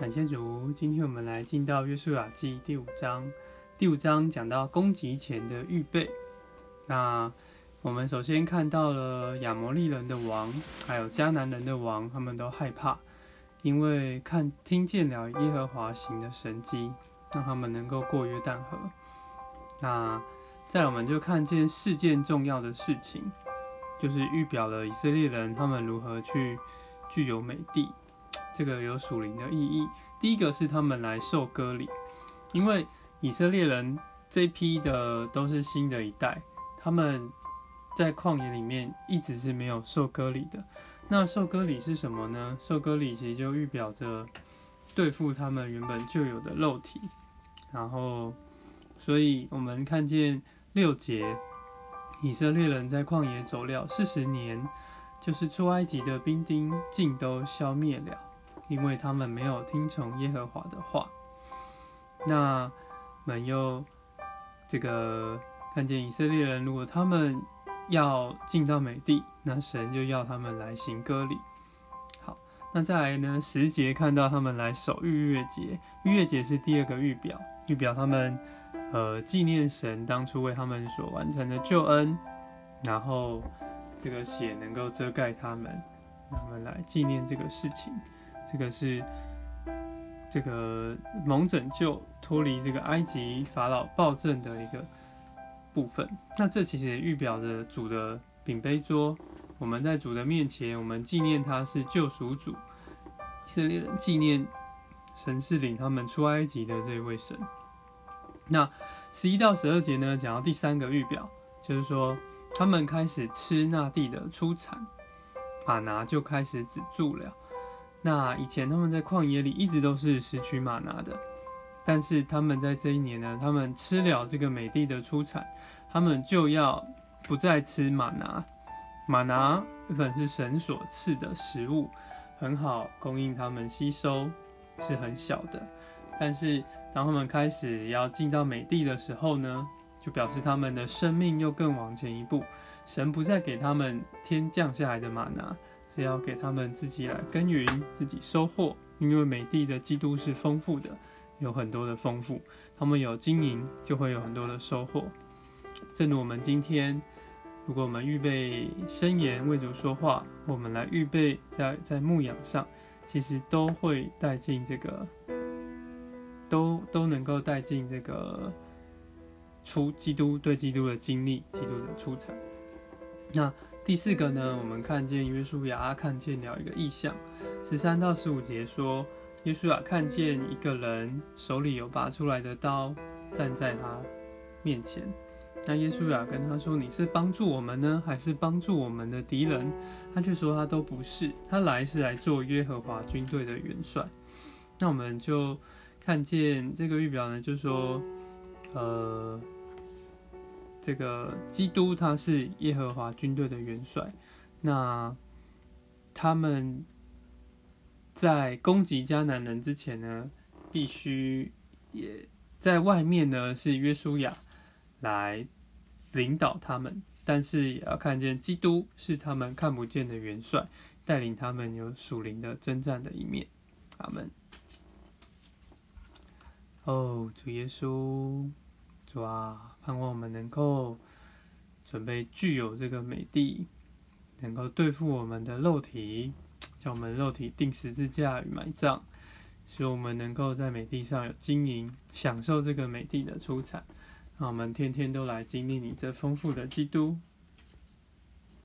感谢主，今天我们来进到约书亚记第五章。第五章讲到攻击前的预备。那我们首先看到了亚摩利人的王，还有迦南人的王，他们都害怕，因为看听见了耶和华行的神迹，让他们能够过约旦河。那再来我们就看见四件重要的事情，就是预表了以色列人他们如何去具有美地。这个有属灵的意义。第一个是他们来受割礼，因为以色列人这批的都是新的一代，他们在旷野里面一直是没有受割礼的。那受割礼是什么呢？受割礼其实就预表着对付他们原本就有的肉体。然后，所以我们看见六节，以色列人在旷野走了四十年，就是出埃及的兵丁尽都消灭了。因为他们没有听从耶和华的话，那们又这个看见以色列人，如果他们要进到美地，那神就要他们来行割礼。好，那再来呢？十节看到他们来守逾越节，逾越节是第二个预表，预表他们呃纪念神当初为他们所完成的救恩，然后这个血能够遮盖他们，他们来纪念这个事情。这个是这个蒙拯救脱离这个埃及法老暴政的一个部分。那这其实预表着主的饼杯桌。我们在主的面前，我们纪念他是救赎主，以色列人纪念神是领他们出埃及的这位神。那十一到十二节呢，讲到第三个预表，就是说他们开始吃那地的出产，马拿就开始止住了。那以前他们在旷野里一直都是拾取玛拿的，但是他们在这一年呢，他们吃了这个美地的出产，他们就要不再吃玛拿。玛拿本是神所赐的食物，很好供应他们吸收，是很小的。但是当他们开始要进到美地的时候呢，就表示他们的生命又更往前一步，神不再给他们天降下来的玛拿。是要给他们自己来耕耘，自己收获。因为美地的基督是丰富的，有很多的丰富。他们有经营，就会有很多的收获。正如我们今天，如果我们预备申言为主说话，我们来预备在在牧养上，其实都会带进这个，都都能够带进这个出基督对基督的经历，基督的出产。那。第四个呢，我们看见约书亚看见了一个异象，十三到十五节说，约书亚看见一个人手里有拔出来的刀，站在他面前。那约书亚跟他说：“你是帮助我们呢，还是帮助我们的敌人？”他却说：“他都不是，他来是来做耶和华军队的元帅。”那我们就看见这个预表呢，就说，呃。这个基督他是耶和华军队的元帅，那他们在攻击迦南人之前呢，必须也在外面呢是约书亚来领导他们，但是也要看见基督是他们看不见的元帅，带领他们有属灵的征战的一面。阿门。哦，主耶稣。主啊，盼望我们能够准备具有这个美地，能够对付我们的肉体，叫我们肉体定十字架与埋葬，使我们能够在美地上有经营，享受这个美地的出产。让我们天天都来经历你这丰富的基督。